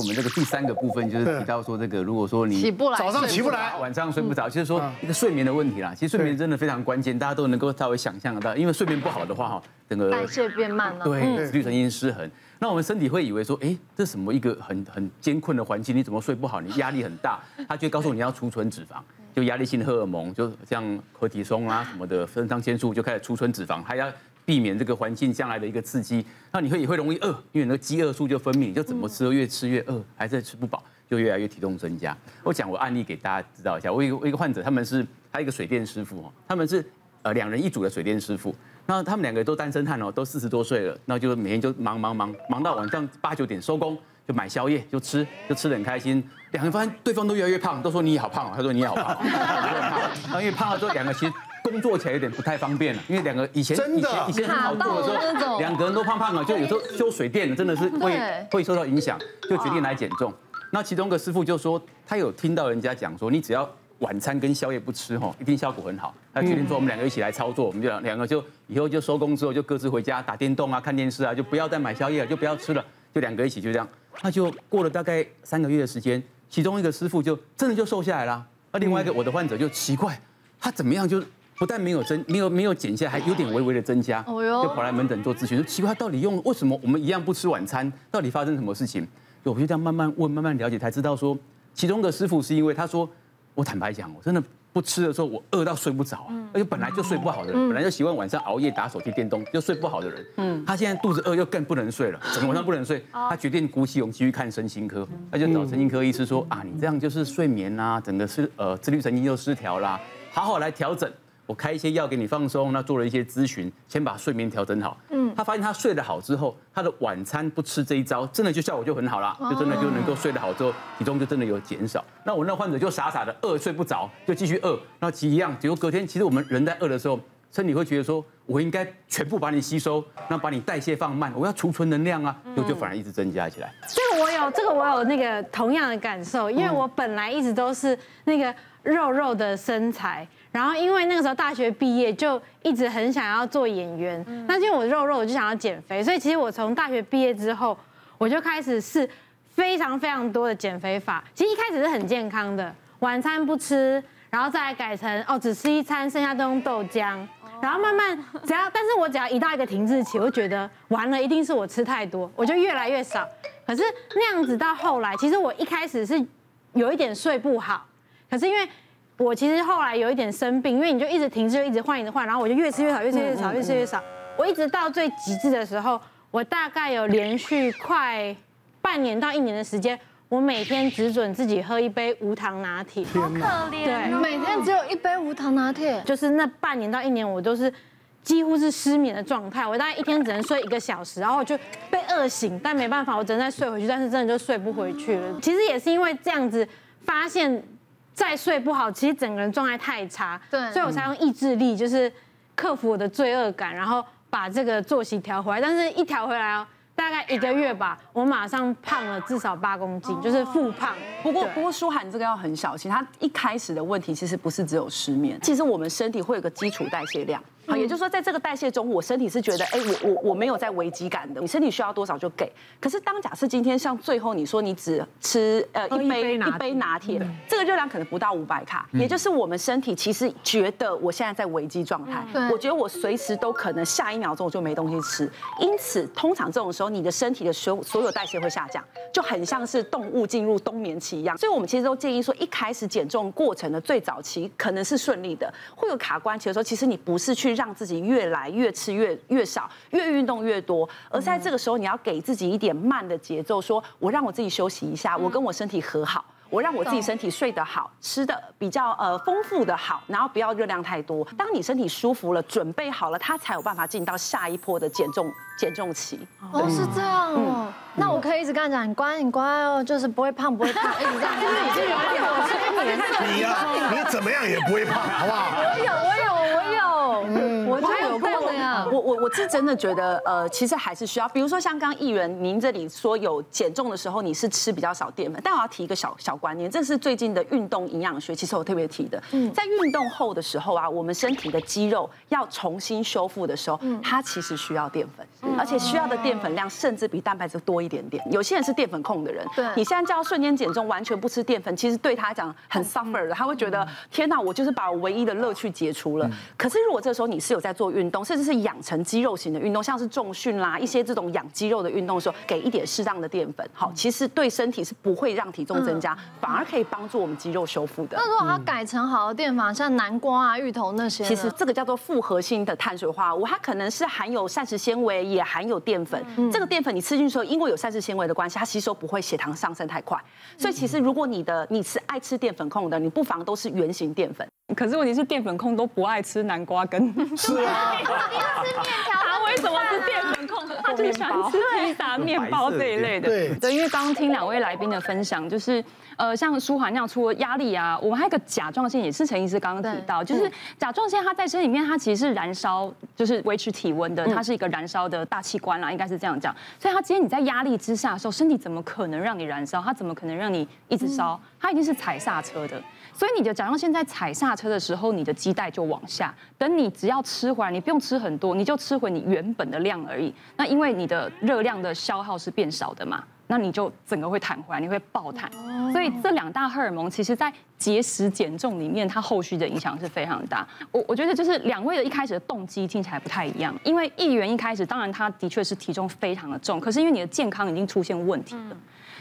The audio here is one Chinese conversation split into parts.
我们这个第三个部分就是提到说，这个如果说你起不来，早上起不来，晚上睡不着，就是说一个睡眠的问题啦。其实睡眠真的非常关键，大家都能够稍微想象得到，因为睡眠不好的话，哈，整个代谢变慢了，对，自律神经失衡。那我们身体会以为说，哎，这什么一个很很艰困的环境，你怎么睡不好？你压力很大，他就会告诉你要储存脂肪，就压力性荷尔蒙，就像柯蒂松啊什么的，肾上腺素就开始储存脂肪，还要。避免这个环境将来的一个刺激，那你会也会容易饿，因为那个饥饿素就分泌，你就怎么吃都越吃越饿，还是吃不饱，就越来越体重增加。我讲我案例给大家知道一下，我一个我一个患者，他们是他一个水电师傅哦，他们是呃两人一组的水电师傅，那他们两个都单身汉哦，都四十多岁了，那就每天就忙忙忙忙到晚上八九点收工，就买宵夜就吃，就吃得很开心。两个人发现对方都越来越胖，都说你也好胖，他说你也好胖，然后因为胖了之后两个其实。工作起来有点不太方便了，因为两个以前以前以前很好做的时候，两个人都胖胖的，就有时候修水电真的是会会受到影响，就决定来减重。那其中一个师傅就说，他有听到人家讲说，你只要晚餐跟宵夜不吃哈，一定效果很好。他决定说，我们两个一起来操作，我们就两两个就以后就收工之后就各自回家打电动啊、看电视啊，就不要再买宵夜了，就不要吃了，就两个一起就这样。那就过了大概三个月的时间，其中一个师傅就真的就瘦下来了，那另外一个我的患者就奇怪，他怎么样就。不但没有增，没有没有减下，还有点微微的增加，就跑来门诊做咨询，说奇怪，到底用为什么我们一样不吃晚餐，到底发生什么事情？我就这样慢慢问，慢慢了解，才知道说，其中的师傅是因为他说，我坦白讲，我真的不吃的时候，我饿到睡不着，而且本来就睡不好的人，本来就习惯晚上熬夜打手机电动就睡不好的人，嗯，他现在肚子饿又更不能睡了，整个晚上不能睡，他决定鼓起勇气去看身心科，他就找神经科医师说啊，你这样就是睡眠啊，整个是呃自律神经又失调啦，好好来调整。我开一些药给你放松，那做了一些咨询，先把睡眠调整好。嗯，他发现他睡得好之后，他的晚餐不吃这一招，真的就效果就很好了，就真的就能够睡得好之后，体重就真的有减少。那我那患者就傻傻的饿睡不着，就继续饿，那其一样，结果隔天其实我们人在饿的时候，身体会觉得说，我应该全部把你吸收，那把你代谢放慢，我要储存能量啊，就就反而一直增加起来。这个我有，这个我有那个同样的感受，因为我本来一直都是那个肉肉的身材。然后因为那个时候大学毕业，就一直很想要做演员。那因为我肉肉，我就想要减肥，所以其实我从大学毕业之后，我就开始试非常非常多的减肥法。其实一开始是很健康的，晚餐不吃，然后再来改成哦只吃一餐，剩下都用豆浆。然后慢慢只要，但是我只要一到一个停滞期，我就觉得完了，一定是我吃太多，我就越来越少。可是那样子到后来，其实我一开始是有一点睡不好，可是因为。我其实后来有一点生病，因为你就一直停滞，就一直换，一直换，然后我就越吃越少，越吃越少，越吃越少。我一直到最极致的时候，我大概有连续快半年到一年的时间，我每天只准自己喝一杯无糖拿铁。好可怜，对，每天只有一杯无糖拿铁。就是那半年到一年，我都是几乎是失眠的状态。我大概一天只能睡一个小时，然后我就被饿醒，但没办法，我只能再睡回去，但是真的就睡不回去了。其实也是因为这样子发现。再睡不好，其实整个人状态太差，对，所以我才用意志力，就是克服我的罪恶感，然后把这个作息调回来。但是一调回来哦，大概一个月吧，我马上胖了至少八公斤，就是复胖。不过不过，舒涵这个要很小心，他一开始的问题其实不是只有失眠，其实我们身体会有个基础代谢量。好，也就是说，在这个代谢中，我身体是觉得，哎，我我我没有在危机感的，你身体需要多少就给。可是当假设今天像最后你说你只吃呃一杯一杯拿铁，这个热量可能不到五百卡，也就是我们身体其实觉得我现在在危机状态，我觉得我随时都可能下一秒钟我就没东西吃。因此，通常这种时候，你的身体的所所有代谢会下降，就很像是动物进入冬眠期一样。所以我们其实都建议说，一开始减重过程的最早期可能是顺利的，会有卡关期的时候，其实你不是去。让自己越来越吃越越少，越运动越多，而在这个时候，你要给自己一点慢的节奏，说我让我自己休息一下，我跟我身体和好，我让我自己身体睡得好，吃的比较呃丰富的好，然后不要热量太多。当你身体舒服了，准备好了，它才有办法进到下一波的减重减重期。哦，是这样哦。那我可以一直跟他讲，你乖，你乖哦，就是不会胖，不会胖，一直这样。就是已经有点我催眠了。你呀，你怎么样也不会胖，好不好？我有，我有，我有。嗯，我就有过这样。我是真的觉得，呃，其实还是需要，比如说像刚议员您这里说有减重的时候，你是吃比较少淀粉，但我要提一个小小观念，这是最近的运动营养学，其实我特别提的。嗯，在运动后的时候啊，我们身体的肌肉要重新修复的时候，它其实需要淀粉。而且需要的淀粉量甚至比蛋白质多一点点。有些人是淀粉控的人，对你现在叫他瞬间减重，完全不吃淀粉，其实对他来讲很 suffer 的，他会觉得天哪，我就是把我唯一的乐趣解除了。可是如果这时候你是有在做运动，甚至是养成肌肉型的运动，像是重训啦，一些这种养肌肉的运动的时候，给一点适当的淀粉，好，其实对身体是不会让体重增加，反而可以帮助我们肌肉修复的。那如果它改成好的淀粉，像南瓜啊、芋头那些，其实这个叫做复合性的碳水化合物，它可能是含有膳食纤维，也含有淀粉。这个淀粉你吃进去之后，因为有膳食纤维的关系，它吸收不会血糖上升太快。所以其实如果你的你是爱吃淀粉控的，你不妨都是圆形淀粉。可是问题是淀粉控都不爱吃南瓜根，是啊，粉控？他就是喜欢吃披萨、面包这一类的。对对，因为刚刚听两位来宾的分享，就是呃，像舒涵那样，除了压力啊，我们还有一个甲状腺，也是陈医师刚刚提到，就是甲状腺它在身里面，它其实是燃烧，就是维持体温的，它是一个燃烧的大器官啦，应该是这样讲。所以它今天你在压力之下的时候，身体怎么可能让你燃烧？它怎么可能让你一直烧？它已经是踩刹车的。所以你的甲状腺在踩刹车的时候，你的肌带就往下。等你只要吃回来，你不用吃很多，你就吃回你原本的量而已。那因为你的热量的消耗是变少的嘛，那你就整个会弹回来，你会爆弹。所以这两大荷尔蒙，其实在节食减重里面，它后续的影响是非常大。我我觉得就是两位的一开始的动机听起来不太一样，因为议员一开始当然他的确是体重非常的重，可是因为你的健康已经出现问题了。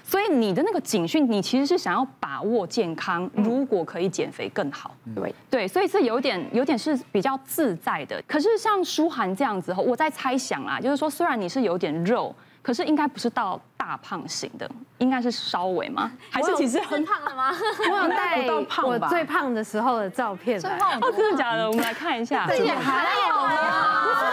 所以你的那个警讯，你其实是想要把握健康，如果可以减肥更好，对对，所以是有点有点是比较自在的。可是像舒涵这样子，我在猜想啊，就是说虽然你是有点肉，可是应该不是到大胖型的，应该是稍微吗？还是其实很胖的吗？我有带不到胖我最胖的时候的照片来。哦，真的假的？我们来看一下。这也还好啊，不是还有啊？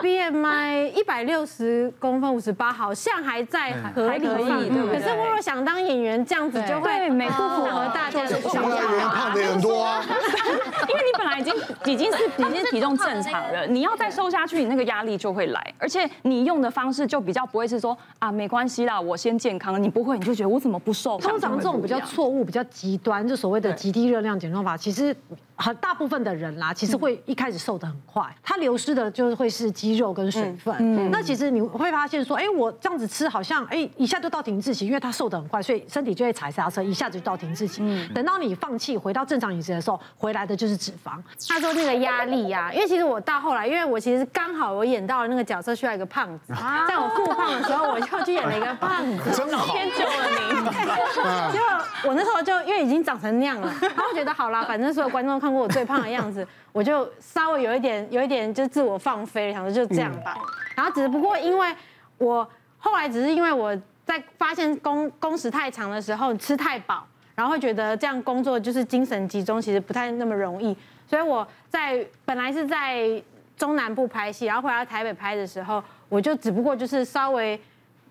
BMI 一百六十公分，五十八，好像还在合理范围，对不对？可是我若想当演员，这样子就会对美不符合大家的想现在象。人胖的也很多啊，因为你本来已经已经 是已经是体重正常了，你要再瘦下去，你那个压力就会来，而且你用的方式就比较不会是说啊没关系啦，我先健康，你不会，你就觉得我怎么不瘦？通常这种比较错误、比较极端，就所谓的极低热量减重法，其实很大部分的人啦，其实会一开始瘦的很快，它流失的就是会是肌肉跟水分。嗯那其实你会发现说，哎，我这样子吃好像，哎，一下就到停滞期，因为它瘦的很快，所以身体就会踩刹车，一下子就到停滞期。等到你放弃回到正常饮食的时候，回来的就是脂肪。他说那个压力呀，因为其实我到后来，因为我其实刚好我演到了那个角色需要一个胖子，在我复胖的时候，我就去演了一个胖子，真好。天救了我那时候就因为已经长成那样了，然后觉得好啦，反正所有观众看过我最胖的样子，我就稍微有一点有一点就自我放飞，想说就这样吧。然后只不过因为我后来只是因为我在发现工工时太长的时候吃太饱，然后会觉得这样工作就是精神集中，其实不太那么容易，所以我在本来是在中南部拍戏，然后回来台北拍的时候，我就只不过就是稍微。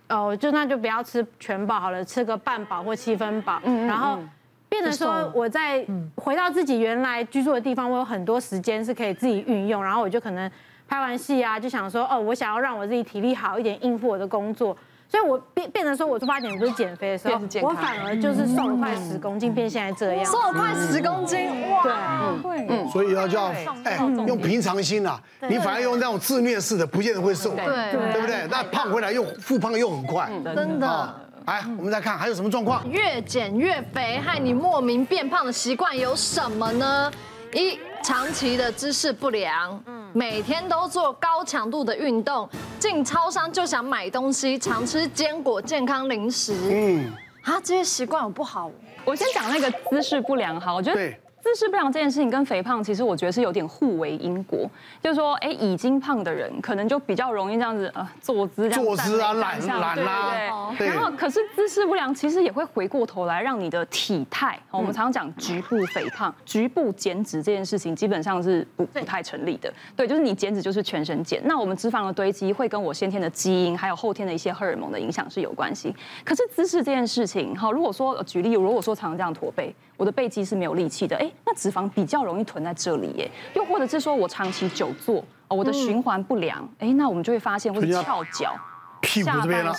哦，就那就不要吃全饱好了，吃个半饱或七分饱，然后变得说我在回到自己原来居住的地方，我有很多时间是可以自己运用，然后我就可能拍完戏啊，就想说哦，我想要让我自己体力好一点，应付我的工作。所以，我变变成说，我出发点不是减肥的时候，我反而就是瘦了快十公斤，变现在这样，瘦了快十公斤，哇，对，所以要叫哎，用平常心啊，你反而用那种自虐式的，不见得会瘦，对，对。不对？那胖回来又复胖又很快，真的。来，我们再看还有什么状况？越减越肥，害你莫名变胖的习惯有什么呢？一长期的姿势不良，每天都做高强度的运动，进超商就想买东西，常吃坚果、健康零食，嗯，啊，这些习惯有不好？我先讲那个姿势不良，哈，我觉得。姿势不良这件事情跟肥胖，其实我觉得是有点互为因果。就是说，哎，已经胖的人可能就比较容易这样子，呃，坐姿这样，坐姿啊，懒懒啦，对。然后，可是姿势不良其实也会回过头来让你的体态，我们常常讲局部肥胖、局部减脂这件事情，基本上是不不太成立的。对，就是你减脂就是全身减。那我们脂肪的堆积会跟我先天的基因，还有后天的一些荷尔蒙的影响是有关系。可是姿势这件事情，哈，如果说举例，如果说常常这样驼背。我的背肌是没有力气的，哎，那脂肪比较容易囤在这里，耶。又或者是说我长期久坐，哦，我的循环不良，哎，那我们就会发现会翘脚，屁股这边了，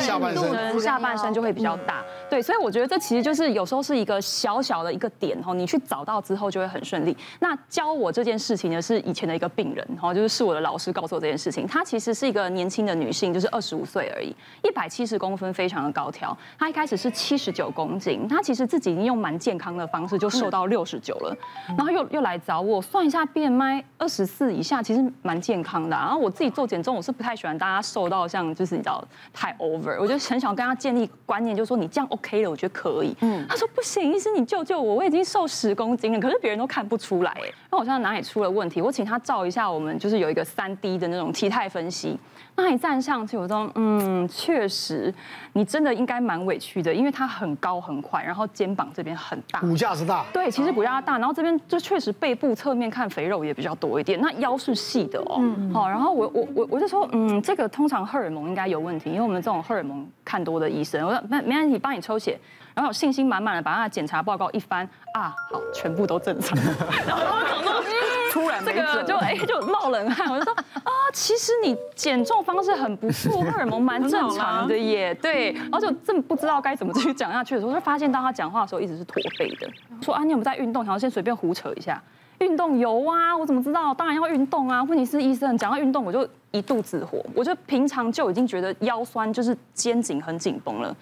下半身下半身就会比较大。对，所以我觉得这其实就是有时候是一个小小的一个点哦，你去找到之后就会很顺利。那教我这件事情呢，是以前的一个病人哈，就是是我的老师告诉我这件事情。她其实是一个年轻的女性，就是二十五岁而已，一百七十公分，非常的高挑。她一开始是七十九公斤，她其实自己已经用蛮健康的方式就瘦到六十九了，然后又又来找我算一下 BMI 二十四以下，其实蛮健康的。然后我自己做减重，我是不太喜欢大家瘦到像就是你知道太 over，我就很想跟他建立观念，就是说你这样 OK 了，我觉得可以。嗯，他说不行，医生你救救我，我已经瘦十公斤了，可是别人都看不出来，哎，那我现在哪里出了问题？我请他照一下，我们就是有一个三 D 的那种体态分析。那一站上去，我说，嗯，确实，你真的应该蛮委屈的，因为它很高很快，然后肩膀这边很大，骨架是大，对，其实骨架大，然后这边就确实背部侧面看肥肉也比较多一点，那腰是细的哦，好，然后我我我我就说，嗯，这个通常荷尔蒙应该有问题，因为我们这种荷尔蒙看多的医生，我说没没问题，帮你抽血。然后有信心满满的把他的检查报告一翻啊，好，全部都正常。然后我讲 突然这个就哎就冒冷汗，我就说啊，其实你减重方式很不错，荷尔蒙蛮正常的耶。对，然后就真不知道该怎么继续讲下去的时候，就发现当他讲话的时候一直是驼背的。说啊，你有没有在运动？然后先随便胡扯一下，运动有啊，我怎么知道？当然要运动啊。问题是医生讲到运动，我就一肚子火。我就平常就已经觉得腰酸，就是肩颈很紧绷了。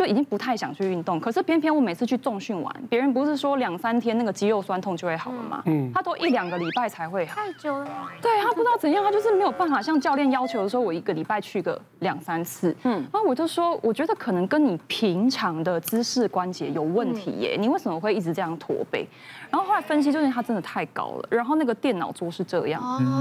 就已经不太想去运动，可是偏偏我每次去重训完，别人不是说两三天那个肌肉酸痛就会好了吗？嗯，他都一两个礼拜才会好。太久了。对，他不知道怎样，他就是没有办法像教练要求的说，我一个礼拜去个两三次。嗯，然后我就说，我觉得可能跟你平常的姿势关节有问题耶，你为什么会一直这样驼背？然后后来分析，就是他真的太高了，然后那个电脑桌是这样，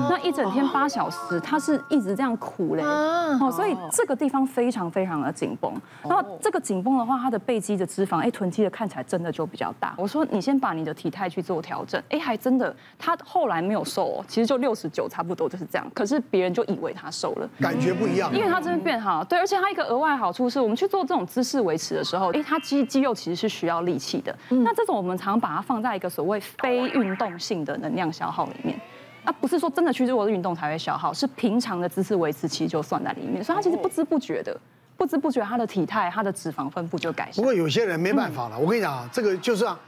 那一整天八小时，他是一直这样苦嘞，哦，所以这个地方非常非常的紧绷，然后这个紧绷的话，他的背肌的脂肪，哎，臀肌的看起来真的就比较大。我说你先把你的体态去做调整，哎，还真的，他后来没有瘦哦，其实就六十九差不多就是这样，可是别人就以为他瘦了，感觉不一样，因为他真的变好，对，而且他一个额外好处是我们去做这种姿势维持的时候，哎，他肌肌肉其实是需要力气的，那这种我们常把它放在一个。所谓非运动性的能量消耗里面，那不是说真的去做运动才会消耗，是平常的姿势维持其实就算在里面，所以他其实不知不觉的，不知不觉他的体态、他的脂肪分布就改善。不过有些人没办法了，我跟你讲啊，这个就是啊，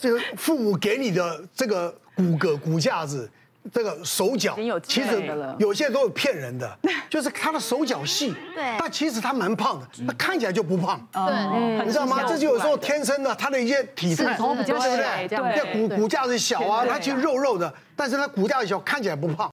这个父母给你的这个骨骼骨架子。这个手脚其实有些都有骗人的，就是他的手脚细，对，但其实他蛮胖的，他看起来就不胖，对，你知道吗？这就有时候天生的，他的一些体态，对不对？对，骨骨架子小啊，他其实肉肉的，但是他骨架子小，看起来不胖。